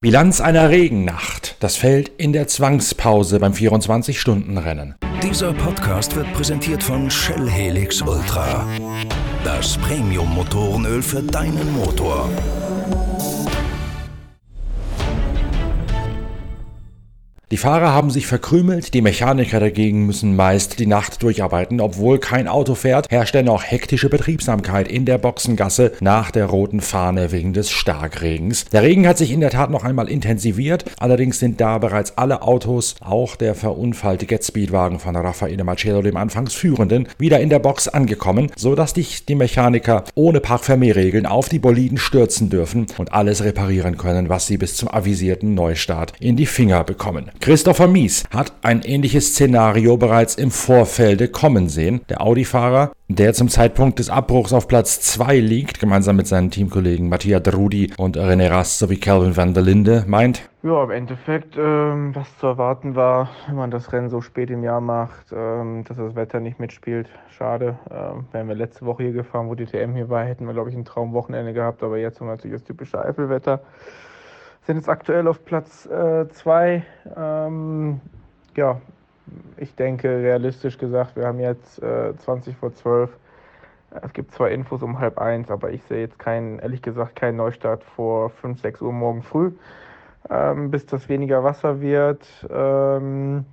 Bilanz einer Regennacht. Das fällt in der Zwangspause beim 24-Stunden-Rennen. Dieser Podcast wird präsentiert von Shell Helix Ultra. Das Premium-Motorenöl für deinen Motor. Die Fahrer haben sich verkrümelt, die Mechaniker dagegen müssen meist die Nacht durcharbeiten. Obwohl kein Auto fährt, herrscht dennoch hektische Betriebsamkeit in der Boxengasse nach der roten Fahne wegen des Starkregens. Der Regen hat sich in der Tat noch einmal intensiviert, allerdings sind da bereits alle Autos, auch der verunfallte Get-Speedwagen von Raffaele Marcello, dem anfangs Führenden, wieder in der Box angekommen, sodass dich die Mechaniker ohne Parkvermehrregeln auf die Boliden stürzen dürfen und alles reparieren können, was sie bis zum avisierten Neustart in die Finger bekommen. Christopher Mies hat ein ähnliches Szenario bereits im Vorfelde kommen sehen. Der Audi-Fahrer, der zum Zeitpunkt des Abbruchs auf Platz 2 liegt, gemeinsam mit seinen Teamkollegen Mattia Drudi und René Rast sowie Calvin van der Linde, meint, ja, im Endeffekt, ähm, was zu erwarten war, wenn man das Rennen so spät im Jahr macht, ähm, dass das Wetter nicht mitspielt. Schade. Ähm, wären wir letzte Woche hier gefahren, wo die TM hier war, hätten wir, glaube ich, ein Traumwochenende gehabt. Aber jetzt haben wir natürlich das typische Eifelwetter sind jetzt aktuell auf Platz 2. Äh, ähm, ja, ich denke, realistisch gesagt, wir haben jetzt äh, 20 vor 12. Es gibt zwei Infos um halb eins, aber ich sehe jetzt keinen, ehrlich gesagt, keinen Neustart vor 5, 6 Uhr morgen früh, ähm, bis das weniger Wasser wird. Ähm,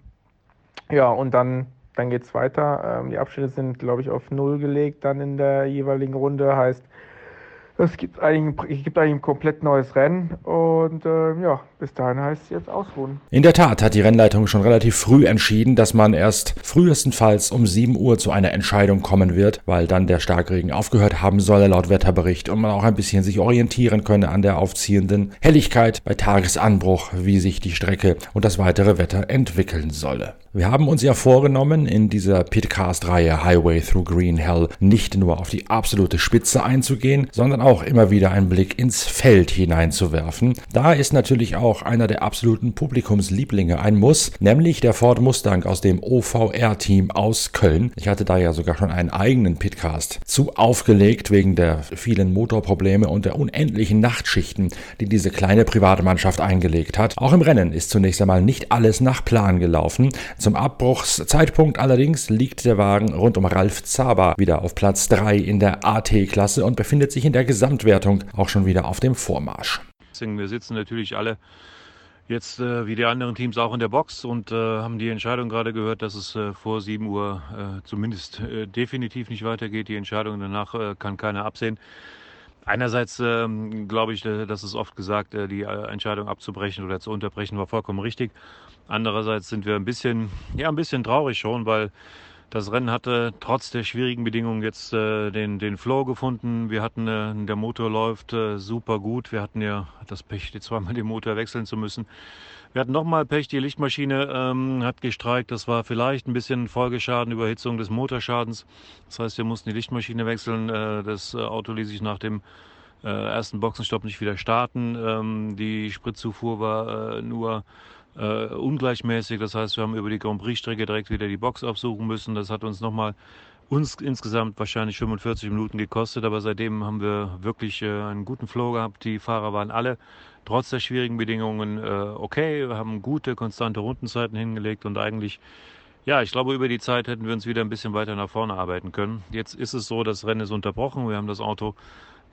ja, und dann, dann geht es weiter. Ähm, die Abstände sind, glaube ich, auf Null gelegt dann in der jeweiligen Runde. Heißt, es gibt eigentlich, ein komplett neues Rennen und äh, ja, bis dahin heißt es jetzt ausruhen. In der Tat hat die Rennleitung schon relativ früh entschieden, dass man erst frühestenfalls um 7 Uhr zu einer Entscheidung kommen wird, weil dann der Starkregen aufgehört haben soll laut Wetterbericht und man auch ein bisschen sich orientieren könne an der aufziehenden Helligkeit bei Tagesanbruch, wie sich die Strecke und das weitere Wetter entwickeln solle. Wir haben uns ja vorgenommen, in dieser Pitcast-Reihe Highway Through Green Hell nicht nur auf die absolute Spitze einzugehen, sondern auch immer wieder einen Blick ins Feld hineinzuwerfen. Da ist natürlich auch einer der absoluten Publikumslieblinge ein Muss, nämlich der Ford Mustang aus dem OVR-Team aus Köln. Ich hatte da ja sogar schon einen eigenen Pitcast zu aufgelegt wegen der vielen Motorprobleme und der unendlichen Nachtschichten, die diese kleine Privatmannschaft eingelegt hat. Auch im Rennen ist zunächst einmal nicht alles nach Plan gelaufen. Zum Abbruchszeitpunkt allerdings liegt der Wagen rund um Ralf Zaba wieder auf Platz 3 in der AT-Klasse und befindet sich in der Gesamtwertung auch schon wieder auf dem Vormarsch. Wir sitzen natürlich alle jetzt äh, wie die anderen Teams auch in der Box und äh, haben die Entscheidung gerade gehört, dass es äh, vor 7 Uhr äh, zumindest äh, definitiv nicht weitergeht. Die Entscheidung danach äh, kann keiner absehen. Einerseits ähm, glaube ich, dass es oft gesagt, die Entscheidung abzubrechen oder zu unterbrechen war vollkommen richtig. Andererseits sind wir ein bisschen, ja, ein bisschen traurig schon, weil das Rennen hatte trotz der schwierigen Bedingungen jetzt äh, den, den Flow gefunden. Wir hatten, äh, der Motor läuft äh, super gut. Wir hatten ja das Pech, zweimal den Motor wechseln zu müssen. Wir hatten nochmal Pech, die Lichtmaschine ähm, hat gestreikt. Das war vielleicht ein bisschen Folgeschaden, Überhitzung des Motorschadens. Das heißt, wir mussten die Lichtmaschine wechseln. Äh, das äh, Auto ließ sich nach dem äh, ersten Boxenstopp nicht wieder starten. Ähm, die Spritzufuhr war nur äh, ungleichmäßig. Das heißt, wir haben über die Grand Prix-Strecke direkt wieder die Box aufsuchen müssen. Das hat uns nochmal uns insgesamt wahrscheinlich 45 Minuten gekostet, aber seitdem haben wir wirklich äh, einen guten Flow gehabt. Die Fahrer waren alle trotz der schwierigen Bedingungen äh, okay, wir haben gute, konstante Rundenzeiten hingelegt und eigentlich, ja, ich glaube, über die Zeit hätten wir uns wieder ein bisschen weiter nach vorne arbeiten können. Jetzt ist es so, das Rennen ist unterbrochen. Wir haben das Auto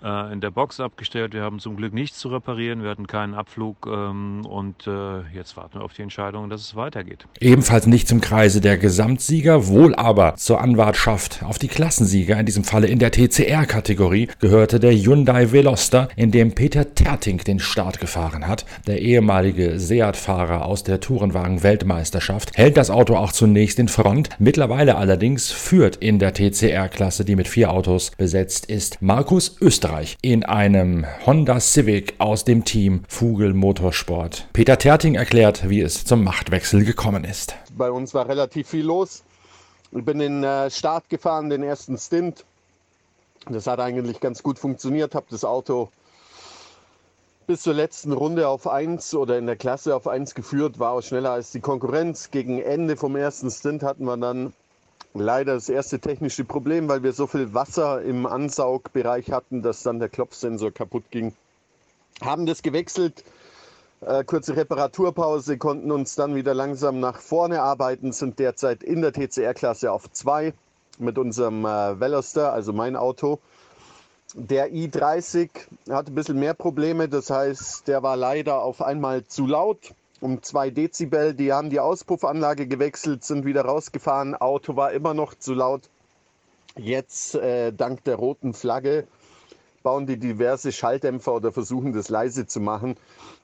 in der Box abgestellt. Wir haben zum Glück nichts zu reparieren. Wir hatten keinen Abflug ähm, und äh, jetzt warten wir auf die Entscheidung, dass es weitergeht. Ebenfalls nicht zum Kreise der Gesamtsieger, wohl aber zur Anwartschaft auf die Klassensieger, in diesem Falle in der TCR-Kategorie, gehörte der Hyundai Veloster, in dem Peter Terting den Start gefahren hat. Der ehemalige Seat-Fahrer aus der Tourenwagen-Weltmeisterschaft hält das Auto auch zunächst in Front. Mittlerweile allerdings führt in der TCR-Klasse, die mit vier Autos besetzt ist, Markus Österreich. Österreich in einem Honda Civic aus dem Team Fugel Motorsport. Peter Terting erklärt, wie es zum Machtwechsel gekommen ist. Bei uns war relativ viel los. Ich bin in den Start gefahren, den ersten Stint. Das hat eigentlich ganz gut funktioniert, habe das Auto bis zur letzten Runde auf 1 oder in der Klasse auf 1 geführt, war auch schneller als die Konkurrenz. Gegen Ende vom ersten Stint hatten wir dann leider das erste technische Problem, weil wir so viel Wasser im Ansaugbereich hatten, dass dann der Klopfsensor kaputt ging. Haben das gewechselt, äh, kurze Reparaturpause, konnten uns dann wieder langsam nach vorne arbeiten, sind derzeit in der TCR-Klasse auf 2 mit unserem äh, Veloster, also mein Auto. Der i30 hat ein bisschen mehr Probleme, das heißt, der war leider auf einmal zu laut, um 2 Dezibel. Die haben die Auspuffanlage gewechselt, sind wieder rausgefahren. Auto war immer noch zu laut. Jetzt, äh, dank der roten Flagge, bauen die diverse Schalldämpfer oder versuchen das leise zu machen.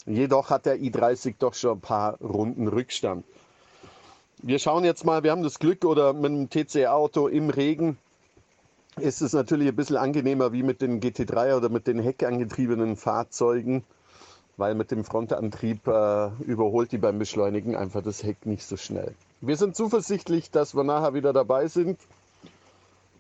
Jedoch hat der i30 doch schon ein paar Runden Rückstand. Wir schauen jetzt mal, wir haben das Glück oder mit dem TC-Auto im Regen ist es natürlich ein bisschen angenehmer wie mit den GT3 oder mit den heckangetriebenen Fahrzeugen, weil mit dem Frontantrieb äh, überholt die beim Beschleunigen einfach das Heck nicht so schnell. Wir sind zuversichtlich, dass wir nachher wieder dabei sind.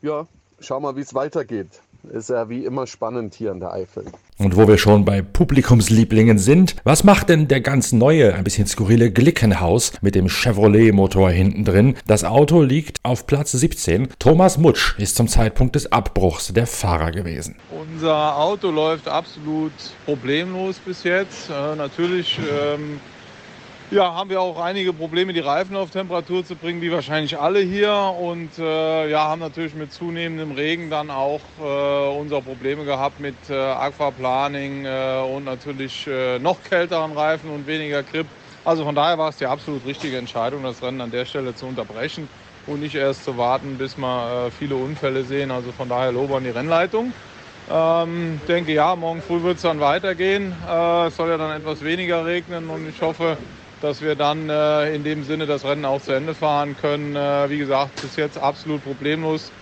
Ja, schauen wir, wie es weitergeht. Ist ja wie immer spannend hier in der Eifel. Und wo wir schon bei Publikumslieblingen sind, was macht denn der ganz neue, ein bisschen skurrile Glickenhaus mit dem Chevrolet-Motor hinten drin? Das Auto liegt auf Platz 17. Thomas Mutsch ist zum Zeitpunkt des Abbruchs der Fahrer gewesen. Unser Auto läuft absolut problemlos bis jetzt. Äh, natürlich ähm, ja, haben wir auch einige Probleme, die Reifen auf Temperatur zu bringen, wie wahrscheinlich alle hier. Und äh, ja, haben natürlich mit zunehmendem Regen dann auch äh, unsere Probleme gehabt mit äh, Aquaplaning äh, und natürlich äh, noch kälteren Reifen und weniger Grip. Also von daher war es die absolut richtige Entscheidung, das Rennen an der Stelle zu unterbrechen und nicht erst zu warten, bis wir äh, viele Unfälle sehen. Also von daher Lob an die Rennleitung. Ähm, denke ja, morgen früh wird es dann weitergehen. Äh, es soll ja dann etwas weniger regnen und ich hoffe, dass wir dann äh, in dem Sinne das Rennen auch zu Ende fahren können. Äh, wie gesagt, bis jetzt absolut problemlos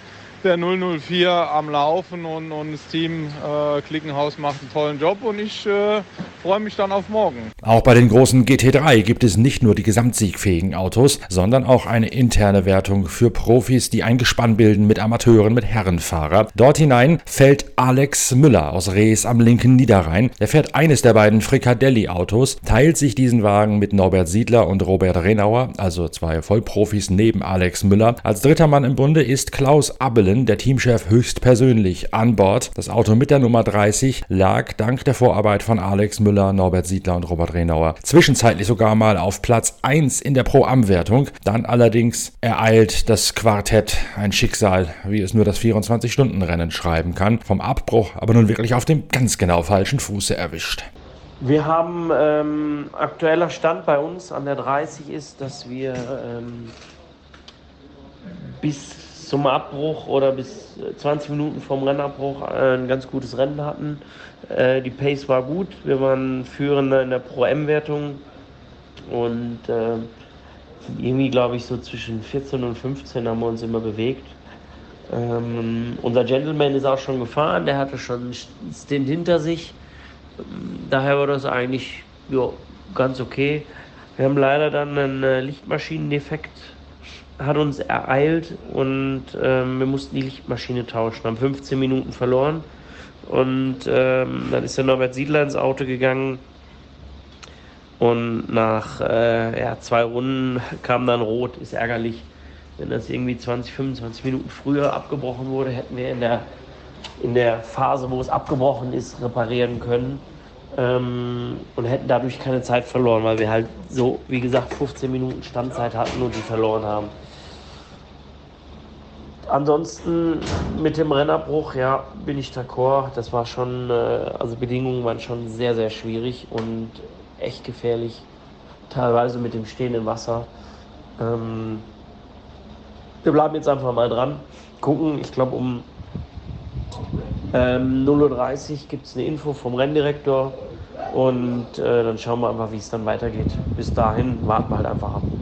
der 004 am Laufen und, und das Team äh, Klickenhaus macht einen tollen Job und ich äh, freue mich dann auf morgen. Auch bei den großen GT3 gibt es nicht nur die gesamtsiegfähigen Autos, sondern auch eine interne Wertung für Profis, die ein Gespann bilden mit Amateuren, mit Herrenfahrer. Dort hinein fällt Alex Müller aus Rees am linken Niederrhein. Er fährt eines der beiden Fricadelli-Autos, teilt sich diesen Wagen mit Norbert Siedler und Robert Renauer, also zwei Vollprofis neben Alex Müller. Als dritter Mann im Bunde ist Klaus Abelen, der Teamchef, höchstpersönlich an Bord. Das Auto mit der Nummer 30 lag dank der Vorarbeit von Alex Müller Müller, Norbert Siedler und Robert Renauer. Zwischenzeitlich sogar mal auf Platz 1 in der Pro-Am-Wertung. Dann allerdings ereilt das Quartett ein Schicksal, wie es nur das 24-Stunden-Rennen schreiben kann. Vom Abbruch aber nun wirklich auf dem ganz genau falschen Fuße erwischt. Wir haben ähm, aktueller Stand bei uns an der 30 ist, dass wir ähm, bis zum Abbruch oder bis 20 Minuten vom Rennabbruch ein ganz gutes Rennen hatten. Äh, die Pace war gut. Wir waren Führender in der Pro-M-Wertung und äh, irgendwie, glaube ich, so zwischen 14 und 15 haben wir uns immer bewegt. Ähm, unser Gentleman ist auch schon gefahren, der hatte schon einen Stint hinter sich. Daher war das eigentlich jo, ganz okay. Wir haben leider dann einen äh, Lichtmaschinendefekt, hat uns ereilt und ähm, wir mussten die Lichtmaschine tauschen. Haben 15 Minuten verloren. Und ähm, dann ist der Norbert Siedler ins Auto gegangen. Und nach äh, ja, zwei Runden kam dann Rot, ist ärgerlich. Wenn das irgendwie 20, 25 Minuten früher abgebrochen wurde, hätten wir in der, in der Phase, wo es abgebrochen ist, reparieren können. Ähm, und hätten dadurch keine Zeit verloren, weil wir halt so, wie gesagt, 15 Minuten Standzeit hatten und die verloren haben. Ansonsten mit dem Rennabbruch, ja, bin ich d'accord. Das war schon, äh, also Bedingungen waren schon sehr, sehr schwierig und echt gefährlich. Teilweise mit dem stehenden Wasser. Ähm, wir bleiben jetzt einfach mal dran. Gucken, ich glaube um ähm, 0.30 Uhr gibt es eine Info vom Renndirektor und äh, dann schauen wir einfach, wie es dann weitergeht. Bis dahin warten wir halt einfach ab.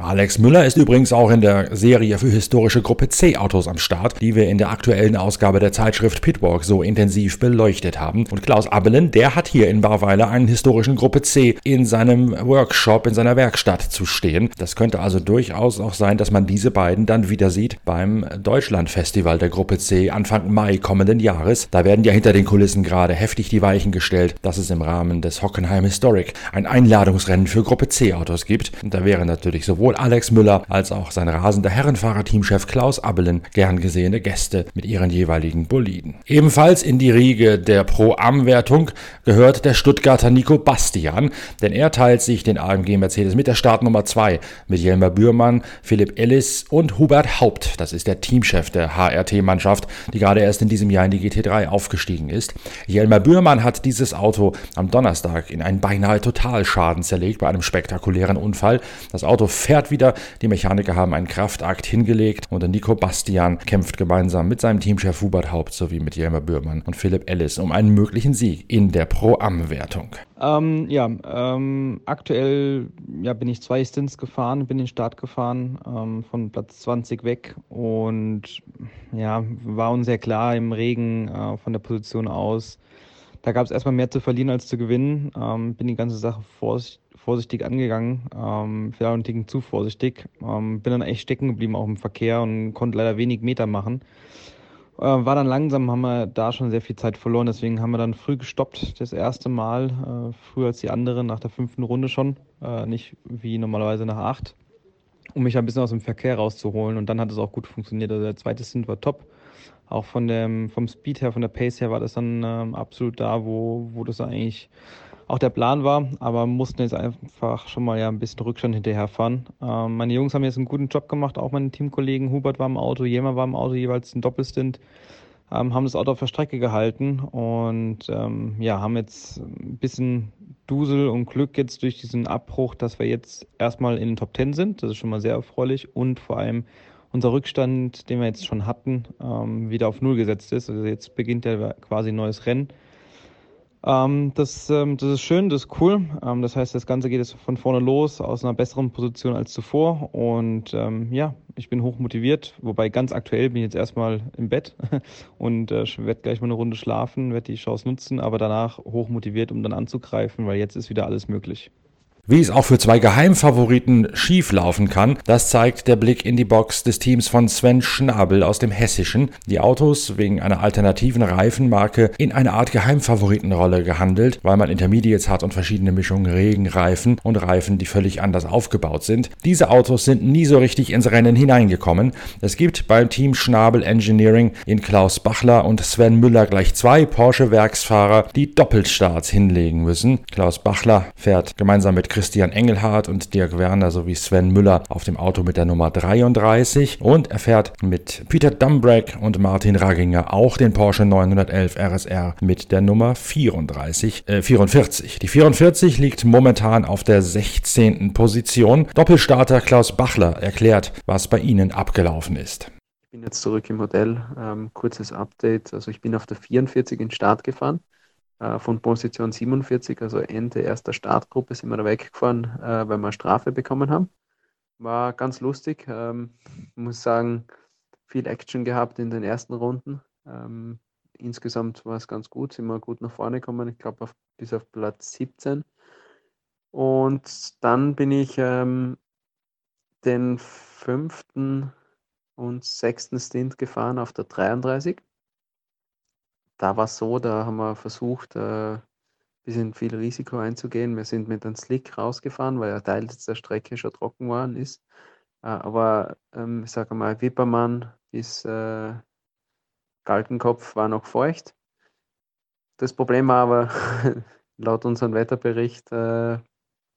Alex Müller ist übrigens auch in der Serie für historische Gruppe C Autos am Start, die wir in der aktuellen Ausgabe der Zeitschrift Pitwalk so intensiv beleuchtet haben. Und Klaus Abelen, der hat hier in Barweiler einen historischen Gruppe C in seinem Workshop, in seiner Werkstatt zu stehen. Das könnte also durchaus auch sein, dass man diese beiden dann wieder sieht beim Deutschlandfestival der Gruppe C Anfang Mai kommenden Jahres. Da werden ja hinter den Kulissen gerade heftig die Weichen gestellt, dass es im Rahmen des Hockenheim Historic ein Einladungsrennen für Gruppe C Autos gibt. Und da wäre natürlich sowohl sowohl Alex Müller als auch sein rasender Herrenfahrer-Teamchef Klaus Abelen gern gesehene Gäste mit ihren jeweiligen Boliden. Ebenfalls in die Riege der Pro-Am-Wertung gehört der Stuttgarter Nico Bastian, denn er teilt sich den AMG Mercedes mit der Startnummer 2 mit Jelmer Bührmann, Philipp Ellis und Hubert Haupt. Das ist der Teamchef der HRT-Mannschaft, die gerade erst in diesem Jahr in die GT3 aufgestiegen ist. Jelmer Bührmann hat dieses Auto am Donnerstag in einen beinahe Totalschaden zerlegt bei einem spektakulären Unfall. Das Auto fährt wieder, die Mechaniker haben einen Kraftakt hingelegt und der Nico Bastian kämpft gemeinsam mit seinem Teamchef Hubert Haupt sowie mit Jelmer Bührmann und Philipp Ellis um einen möglichen Sieg in der Pro-Am-Wertung. Ähm, ja, ähm, aktuell ja, bin ich zwei Stints gefahren, bin den Start gefahren, ähm, von Platz 20 weg und ja, war uns sehr klar im Regen äh, von der Position aus. Da gab es erstmal mehr zu verlieren als zu gewinnen. Ähm, bin die ganze Sache vorsichtig, vorsichtig angegangen, ähm, vielleicht auch ein Ticken zu vorsichtig. Ähm, bin dann echt stecken geblieben auch im Verkehr und konnte leider wenig Meter machen. Äh, war dann langsam, haben wir da schon sehr viel Zeit verloren, deswegen haben wir dann früh gestoppt, das erste Mal, äh, früher als die anderen, nach der fünften Runde schon, äh, nicht wie normalerweise nach acht, um mich ein bisschen aus dem Verkehr rauszuholen und dann hat es auch gut funktioniert. Also der zweite Stint war top, auch von dem, vom Speed her, von der Pace her war das dann ähm, absolut da, wo, wo das eigentlich auch der Plan war, aber mussten jetzt einfach schon mal ja ein bisschen Rückstand hinterherfahren. Ähm, meine Jungs haben jetzt einen guten Job gemacht, auch meine Teamkollegen. Hubert war im Auto, Jema war im Auto, jeweils ein Doppelstint. Ähm, haben das Auto auf der Strecke gehalten und ähm, ja, haben jetzt ein bisschen Dusel und Glück jetzt durch diesen Abbruch, dass wir jetzt erstmal in den Top 10 sind. Das ist schon mal sehr erfreulich und vor allem unser Rückstand, den wir jetzt schon hatten, ähm, wieder auf Null gesetzt ist. Also jetzt beginnt ja quasi ein neues Rennen. Ähm, das, ähm, das ist schön, das ist cool. Ähm, das heißt, das Ganze geht jetzt von vorne los, aus einer besseren Position als zuvor. Und ähm, ja, ich bin hoch motiviert, wobei ganz aktuell bin ich jetzt erstmal im Bett und äh, werde gleich mal eine Runde schlafen, werde die Chance nutzen, aber danach hoch motiviert, um dann anzugreifen, weil jetzt ist wieder alles möglich. Wie es auch für zwei Geheimfavoriten schief laufen kann, das zeigt der Blick in die Box des Teams von Sven Schnabel aus dem Hessischen. Die Autos wegen einer alternativen Reifenmarke in eine Art Geheimfavoritenrolle gehandelt, weil man Intermediates hat und verschiedene Mischungen Regenreifen und Reifen, die völlig anders aufgebaut sind. Diese Autos sind nie so richtig ins Rennen hineingekommen. Es gibt beim Team Schnabel Engineering in Klaus Bachler und Sven Müller gleich zwei Porsche-Werksfahrer, die Doppelstarts hinlegen müssen. Klaus Bachler fährt gemeinsam mit Christian Engelhardt und Dirk Werner sowie Sven Müller auf dem Auto mit der Nummer 33 und er fährt mit Peter Dumbrack und Martin Raginger auch den Porsche 911 RSR mit der Nummer 34, äh, 44. Die 44 liegt momentan auf der 16. Position. Doppelstarter Klaus Bachler erklärt, was bei ihnen abgelaufen ist. Ich bin jetzt zurück im Hotel. Ähm, kurzes Update. Also ich bin auf der 44 in Start gefahren. Äh, von Position 47, also Ende erster Startgruppe, sind wir da weggefahren, äh, weil wir Strafe bekommen haben. War ganz lustig. Ähm, muss sagen, viel Action gehabt in den ersten Runden. Ähm, insgesamt war es ganz gut, sind wir gut nach vorne gekommen, ich glaube bis auf Platz 17. Und dann bin ich ähm, den fünften und sechsten Stint gefahren auf der 33 da war es so, da haben wir versucht, ein äh, bisschen viel Risiko einzugehen. Wir sind mit einem Slick rausgefahren, weil ein Teil der Strecke schon trocken worden ist. Äh, aber ähm, ich sage mal, Wippermann bis äh, Galgenkopf war noch feucht. Das Problem war aber, laut unserem Wetterbericht äh,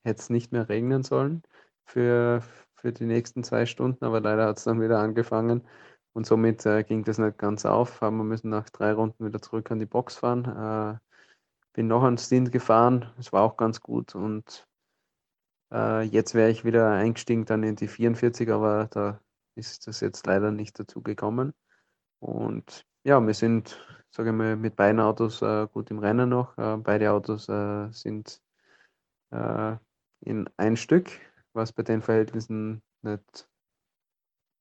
hätte es nicht mehr regnen sollen für, für die nächsten zwei Stunden, aber leider hat es dann wieder angefangen. Und somit äh, ging das nicht ganz auf. Wir müssen nach drei Runden wieder zurück an die Box fahren. Äh, bin noch einen Stint gefahren. Es war auch ganz gut. Und äh, jetzt wäre ich wieder eingestiegen dann in die 44, aber da ist das jetzt leider nicht dazu gekommen. Und ja, wir sind, sage ich mal, mit beiden Autos äh, gut im Rennen noch. Äh, beide Autos äh, sind in ein Stück, was bei den Verhältnissen nicht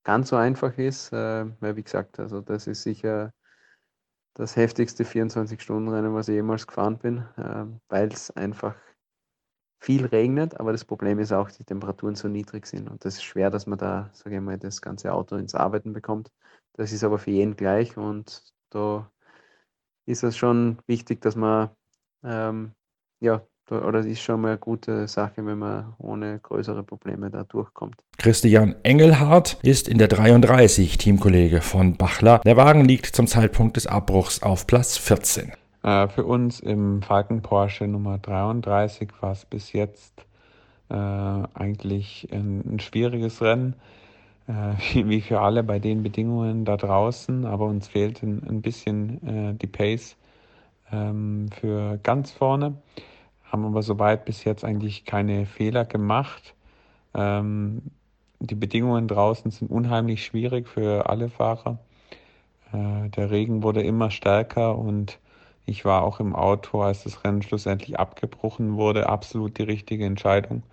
ganz so einfach ist, äh, weil wie gesagt, also das ist sicher das heftigste 24-Stunden-Rennen, was ich jemals gefahren bin, äh, weil es einfach viel regnet, aber das Problem ist auch, die Temperaturen so niedrig sind und das ist schwer, dass man da, sage ich mal, das ganze Auto ins Arbeiten bekommt. Das ist aber für jeden gleich und da ist es schon wichtig, dass man ähm, ja, oder es ist schon mal eine gute Sache, wenn man ohne größere Probleme da durchkommt. Christian Engelhardt ist in der 33 Teamkollege von Bachler. Der Wagen liegt zum Zeitpunkt des Abbruchs auf Platz 14. Äh, für uns im Falken Porsche Nummer 33 war es bis jetzt äh, eigentlich ein, ein, schwieriges Rennen, äh, wie für alle bei den Bedingungen da draußen, aber uns fehlt ein, ein bisschen äh, die Pace ähm, für ganz vorne, haben aber soweit bis jetzt eigentlich keine Fehler gemacht. Ähm, die Bedingungen draußen sind unheimlich schwierig für alle Fahrer. Äh, der Regen wurde immer stärker und ich war auch im Auto, als das Rennen schlussendlich abgebrochen wurde. Absolut die richtige Entscheidung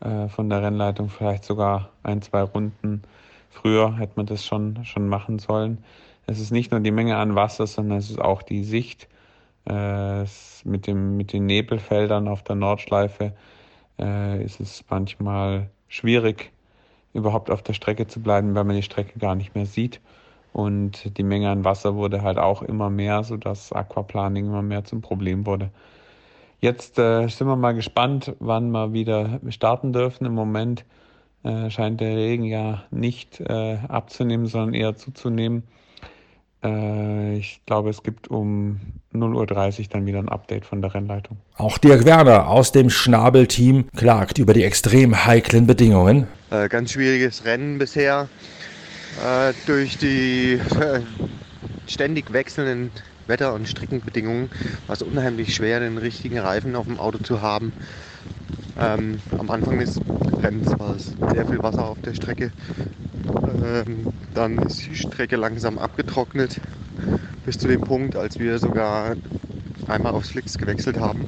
äh, von der Rennleitung. Vielleicht sogar ein, zwei Runden früher hätte man das schon, schon machen sollen. Es ist nicht nur die Menge an Wasser, sondern es ist auch die Sicht. Äh, mit, dem, mit den Nebelfeldern auf der Nordschleife äh, ist es manchmal schwierig, überhaupt auf der Strecke zu bleiben, weil man die Strecke gar nicht mehr sieht. Und die Menge an Wasser wurde halt auch immer mehr, sodass Aquaplaning immer mehr zum Problem wurde. Jetzt äh, sind wir mal gespannt, wann wir wieder starten dürfen. Im Moment äh, scheint der Regen ja nicht äh, abzunehmen, sondern eher zuzunehmen. Äh, ich glaube, es gibt um 0.30 Uhr dann wieder ein Update von der Rennleitung. Auch Dirk Werner aus dem Schnabel-Team klagt über die extrem heiklen Bedingungen. Äh, ganz schwieriges Rennen bisher. Äh, durch die äh, ständig wechselnden Wetter- und Streckenbedingungen war es unheimlich schwer, den richtigen Reifen auf dem Auto zu haben. Ähm, am Anfang des Rennens war es sehr viel Wasser auf der Strecke. Ähm, dann ist die Strecke langsam abgetrocknet bis zu dem Punkt, als wir sogar einmal auf Slicks gewechselt haben.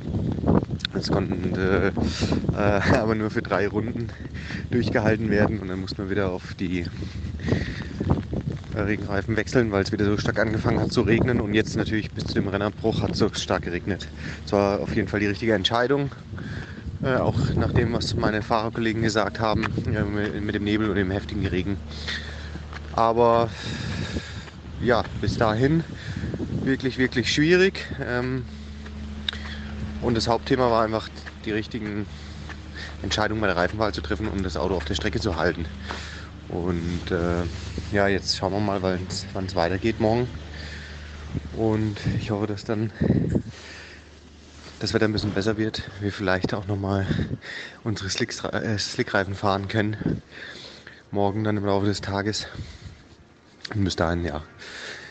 Das konnten äh, äh, aber nur für drei Runden durchgehalten werden und dann mussten wir wieder auf die äh, Regenreifen wechseln, weil es wieder so stark angefangen hat zu regnen und jetzt natürlich bis zu dem Rennerbruch hat es so stark geregnet. Es war auf jeden Fall die richtige Entscheidung. Äh, auch nach dem, was meine Fahrerkollegen gesagt haben, äh, mit dem Nebel und dem heftigen Regen. Aber ja, bis dahin wirklich, wirklich schwierig. Ähm, und das Hauptthema war einfach die richtigen Entscheidungen bei der Reifenwahl zu treffen, um das Auto auf der Strecke zu halten. Und äh, ja, jetzt schauen wir mal, wann es weitergeht morgen. Und ich hoffe, dass dann das Wetter ein bisschen besser wird, wir vielleicht auch nochmal unsere äh, Slickreifen fahren können. Morgen dann im Laufe des Tages. Und bis dahin, ja,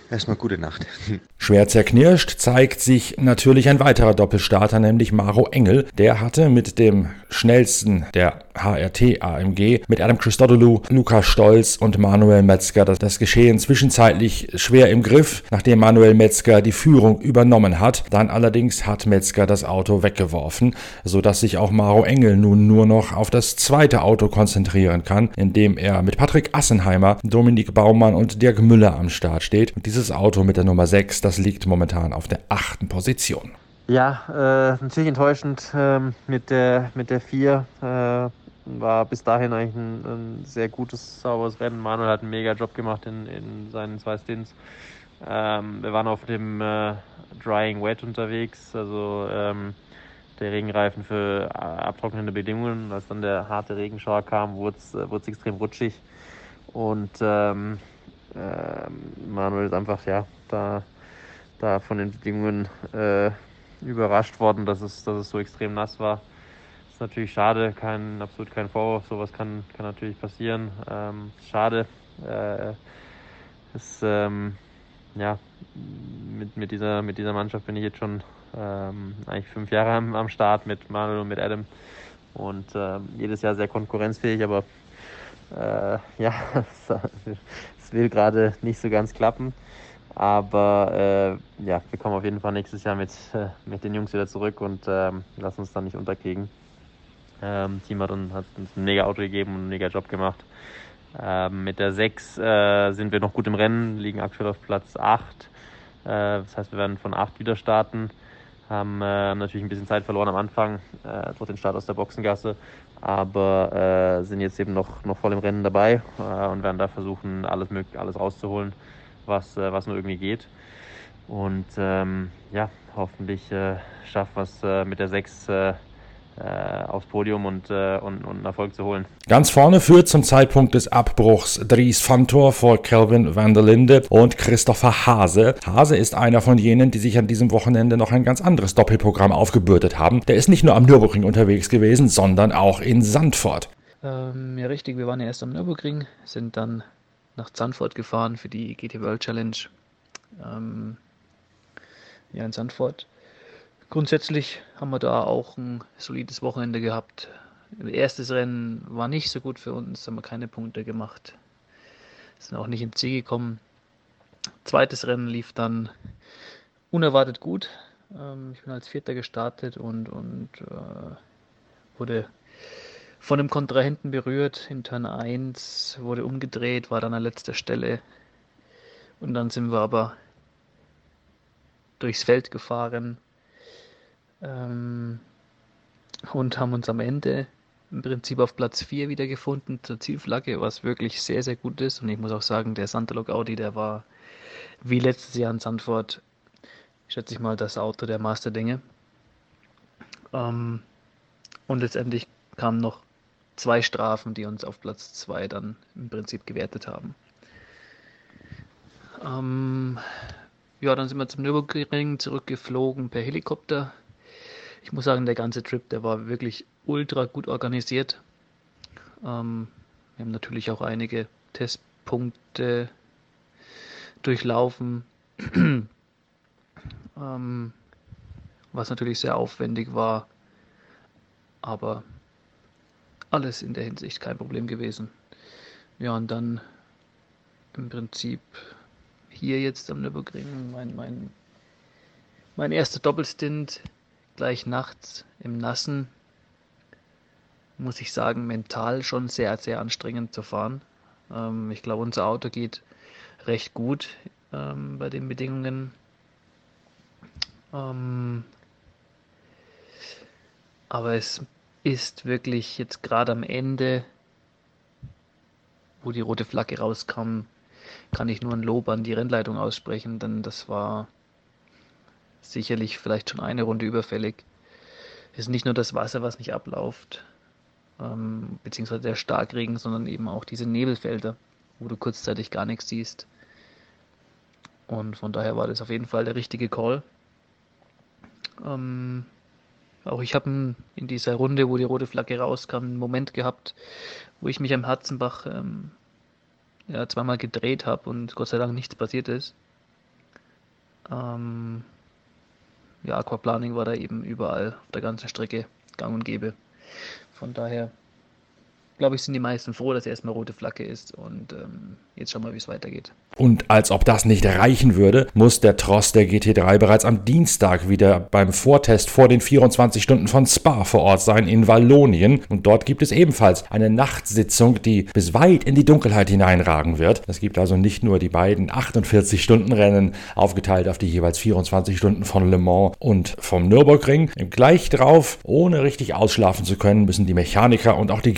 erstmal gute Nacht. Schwer zerknirscht zeigt sich natürlich ein weiterer Doppelstarter, nämlich Maro Engel. Der hatte mit dem schnellsten der HRT AMG mit Adam Christodoulou, Lukas Stolz und Manuel Metzger das, das Geschehen zwischenzeitlich schwer im Griff, nachdem Manuel Metzger die Führung übernommen hat. Dann allerdings hat Metzger das Auto weggeworfen, sodass sich auch Maro Engel nun nur noch auf das zweite Auto konzentrieren kann, indem er mit Patrick Assenheimer, Dominik Baumann und Dirk Müller am Start steht. Und dieses Auto mit der Nummer 6, das liegt momentan auf der achten Position. Ja, äh, natürlich enttäuschend ähm, mit der mit der 4. Äh, war bis dahin eigentlich ein, ein, sehr gutes, sauberes Rennen. Manuel hat einen mega Job gemacht in, in seinen zwei Stints. Ähm, wir waren auf dem äh, Drying Wet unterwegs, also ähm, der Regenreifen für äh, abtrocknende Bedingungen. Als dann der harte Regenschauer kam, wurde es äh, extrem rutschig. Und ähm, äh, Manuel ist einfach ja da da von den Bedingungen äh, überrascht worden, dass es, dass es so extrem nass war. Natürlich schade, kein, absolut kein Vorwurf, sowas kann, kann natürlich passieren. Ähm, schade. Äh, ist, ähm, ja, mit, mit, dieser, mit dieser Mannschaft bin ich jetzt schon ähm, eigentlich fünf Jahre am, am Start mit Manuel und mit Adam und ähm, jedes Jahr sehr konkurrenzfähig, aber äh, ja, es will gerade nicht so ganz klappen. Aber äh, ja, wir kommen auf jeden Fall nächstes Jahr mit, äh, mit den Jungs wieder zurück und ähm, lassen uns dann nicht unterkriegen. Ähm, Team hat uns, hat uns ein mega Auto gegeben und einen mega Job gemacht. Ähm, mit der 6 äh, sind wir noch gut im Rennen, liegen aktuell auf Platz 8. Äh, das heißt, wir werden von 8 wieder starten. Haben äh, natürlich ein bisschen Zeit verloren am Anfang äh, durch den Start aus der Boxengasse, aber äh, sind jetzt eben noch, noch voll im Rennen dabei äh, und werden da versuchen, alles, alles rauszuholen was, äh, was nur irgendwie geht. Und ähm, ja, hoffentlich schaffen wir es äh, mit der 6 äh, äh, aufs Podium und, äh, und, und Erfolg zu holen. Ganz vorne führt zum Zeitpunkt des Abbruchs Dries Fantor vor Kelvin van der Linde und Christopher Hase. Hase ist einer von jenen, die sich an diesem Wochenende noch ein ganz anderes Doppelprogramm aufgebürdet haben. Der ist nicht nur am Nürburgring unterwegs gewesen, sondern auch in Sandford. Ähm, ja, richtig. Wir waren ja erst am Nürburgring, sind dann nach Sandford gefahren für die GT World Challenge. Ähm, ja, in Sandford Grundsätzlich haben wir da auch ein solides Wochenende gehabt. Erstes Rennen war nicht so gut für uns, haben wir keine Punkte gemacht. Sind auch nicht ins Ziel gekommen. Zweites Rennen lief dann unerwartet gut. Ähm, ich bin als Vierter gestartet und, und äh, wurde von einem Kontrahenten berührt in Turn 1, wurde umgedreht, war dann an letzter Stelle. Und dann sind wir aber durchs Feld gefahren, ähm, und haben uns am Ende im Prinzip auf Platz 4 wiedergefunden zur Zielflagge, was wirklich sehr, sehr gut ist. Und ich muss auch sagen, der Santalog Audi, der war wie letztes Jahr in Sandford, schätze ich mal, das Auto der Masterdinge. Ähm, und letztendlich kamen noch zwei Strafen, die uns auf Platz 2 dann im Prinzip gewertet haben. Ähm, ja, dann sind wir zum Nürburgring zurückgeflogen per Helikopter ich muss sagen, der ganze Trip, der war wirklich ultra gut organisiert. Ähm, wir haben natürlich auch einige Testpunkte durchlaufen, ähm, was natürlich sehr aufwendig war, aber alles in der Hinsicht kein Problem gewesen. Ja, und dann im Prinzip hier jetzt am Nürburgring mein, mein, mein erster Doppelstint gleich nachts im Nassen, muss ich sagen, mental schon sehr, sehr anstrengend zu fahren. Ähm, ich glaube, unser Auto geht recht gut ähm, bei den Bedingungen. Ähm, aber es ist wirklich jetzt gerade am Ende, wo die rote Flagge rauskam, kann ich nur ein Lob an die Rennleitung aussprechen, denn das war sicherlich vielleicht schon eine Runde überfällig. Es ist nicht nur das Wasser, was nicht abläuft, ähm, beziehungsweise der Starkregen, sondern eben auch diese Nebelfelder, wo du kurzzeitig gar nichts siehst. Und von daher war das auf jeden Fall der richtige Call. Ähm, auch ich habe in dieser Runde, wo die rote Flagge rauskam, einen Moment gehabt, wo ich mich am Herzenbach ähm, ja, zweimal gedreht habe und Gott sei Dank nichts passiert ist. Ähm, ja, Aquaplaning war da eben überall auf der ganzen Strecke gang und gäbe. Von daher glaube ich, sind die meisten froh, dass erstmal rote Flagge ist und ähm, jetzt schauen wir, wie es weitergeht. Und als ob das nicht reichen würde, muss der Tross der GT3 bereits am Dienstag wieder beim Vortest vor den 24 Stunden von Spa vor Ort sein in Wallonien. Und dort gibt es ebenfalls eine Nachtsitzung, die bis weit in die Dunkelheit hineinragen wird. Es gibt also nicht nur die beiden 48-Stunden-Rennen aufgeteilt auf die jeweils 24 Stunden von Le Mans und vom Nürburgring. Gleich drauf, ohne richtig ausschlafen zu können, müssen die Mechaniker und auch die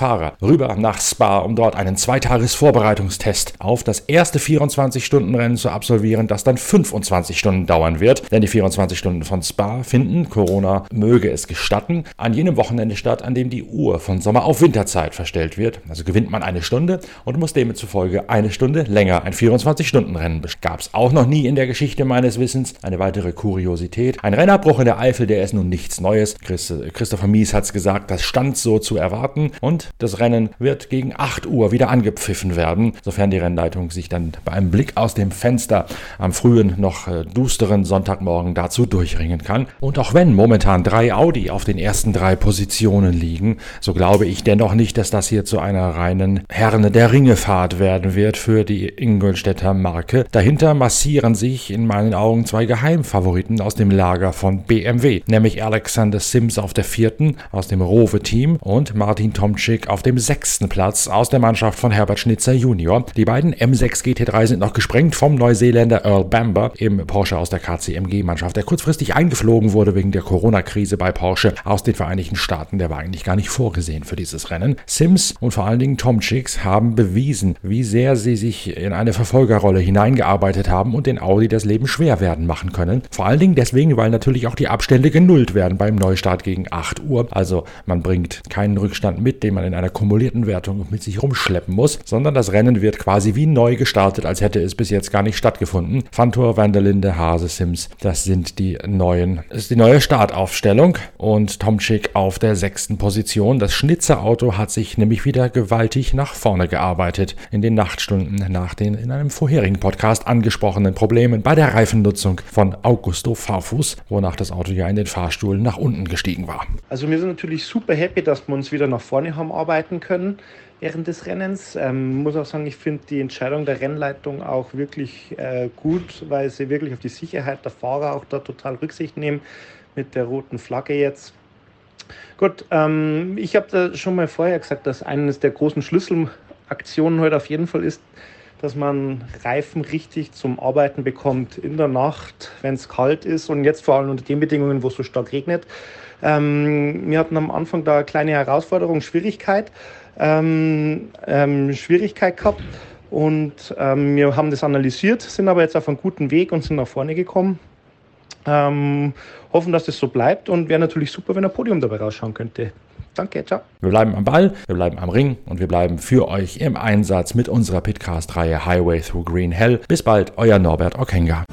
GT3-Fahrer rüber nach Spa, um dort einen Zweitages-Vorbereitungstest auf das erste erste 24-Stunden-Rennen zu absolvieren, das dann 25 Stunden dauern wird. Denn die 24 Stunden von Spa finden, Corona möge es gestatten, an jenem Wochenende statt, an dem die Uhr von Sommer auf Winterzeit verstellt wird. Also gewinnt man eine Stunde und muss demzufolge eine Stunde länger ein 24-Stunden-Rennen. Gab es auch noch nie in der Geschichte meines Wissens. Eine weitere Kuriosität. Ein Rennabbruch in der Eifel, der ist nun nichts Neues. Christopher Mies hat es gesagt, das stand so zu erwarten und das Rennen wird gegen 8 Uhr wieder angepfiffen werden, sofern die Rennleitung sich dann bei einem Blick aus dem Fenster am frühen, noch äh, dusteren Sonntagmorgen dazu durchringen kann. Und auch wenn momentan drei Audi auf den ersten drei Positionen liegen, so glaube ich dennoch nicht, dass das hier zu einer reinen Herne der Ringefahrt werden wird für die Ingolstädter Marke. Dahinter massieren sich in meinen Augen zwei Geheimfavoriten aus dem Lager von BMW, nämlich Alexander Sims auf der vierten aus dem Rowe-Team und Martin Tomczyk Tomczyk auf dem sechsten Platz aus der Mannschaft von Herbert Schnitzer Junior. Die beiden M6 GT3 sind noch gesprengt vom Neuseeländer Earl Bamber im Porsche aus der KCMG-Mannschaft, der kurzfristig eingeflogen wurde wegen der Corona-Krise bei Porsche aus den Vereinigten Staaten. Der war eigentlich gar nicht vorgesehen für dieses Rennen. Sims und vor allen Dingen Tomczyks haben bewiesen, wie sehr sie sich in eine Verfolgerrolle hineingearbeitet haben und den Audi das Leben schwer werden machen können. Vor allen Dingen deswegen, weil natürlich auch die Abstände genullt werden beim Neustart gegen 8 Uhr. Also man bringt keinen Rückstand mit, den man in einer kumulierten Wertung mit sich rumschleppen muss, sondern das Rennen wird quasi wie neu gestartet, als hätte es bis jetzt gar nicht stattgefunden. Fantor, Vanderlinde, Hase, Sims, das sind die neuen, das ist die neue Startaufstellung und Tomczyk auf der sechsten Position. Das Schnitzerauto hat sich nämlich wieder gewaltig nach vorne gearbeitet in den Nachtstunden nach den in einem vorherigen Podcast angesprochenen Problemen bei der Reifennutzung von Augusto Farfus, wonach das Auto ja in den Fahrstuhl nach unten gestiegen war. Also wir sind natürlich super happy, dass wir uns wieder nach vorne haben arbeiten können während des Rennens. Ähm, muss auch sagen, ich finde die Entscheidung der Rennleitung auch wirklich äh, gut, weil sie wirklich auf die Sicherheit der Fahrer auch da total Rücksicht nehmen mit der roten Flagge jetzt. Gut, ähm, ich habe da schon mal vorher gesagt, dass eines der großen Schlüsselaktionen heute auf jeden Fall ist, dass man Reifen richtig zum Arbeiten bekommt in der Nacht, wenn es kalt ist und jetzt vor allem unter den Bedingungen, wo es so stark regnet. Ähm, wir hatten am Anfang da eine kleine Herausforderung, Schwierigkeit, ähm, ähm, Schwierigkeit gehabt und ähm, wir haben das analysiert, sind aber jetzt auf einem guten Weg und sind nach vorne gekommen. Ähm, hoffen, dass das so bleibt und wäre natürlich super, wenn ein Podium dabei rausschauen könnte. Danke, ciao. Wir bleiben am Ball, wir bleiben am Ring und wir bleiben für euch im Einsatz mit unserer Pitcast-Reihe Highway Through Green Hell. Bis bald, euer Norbert Okenga.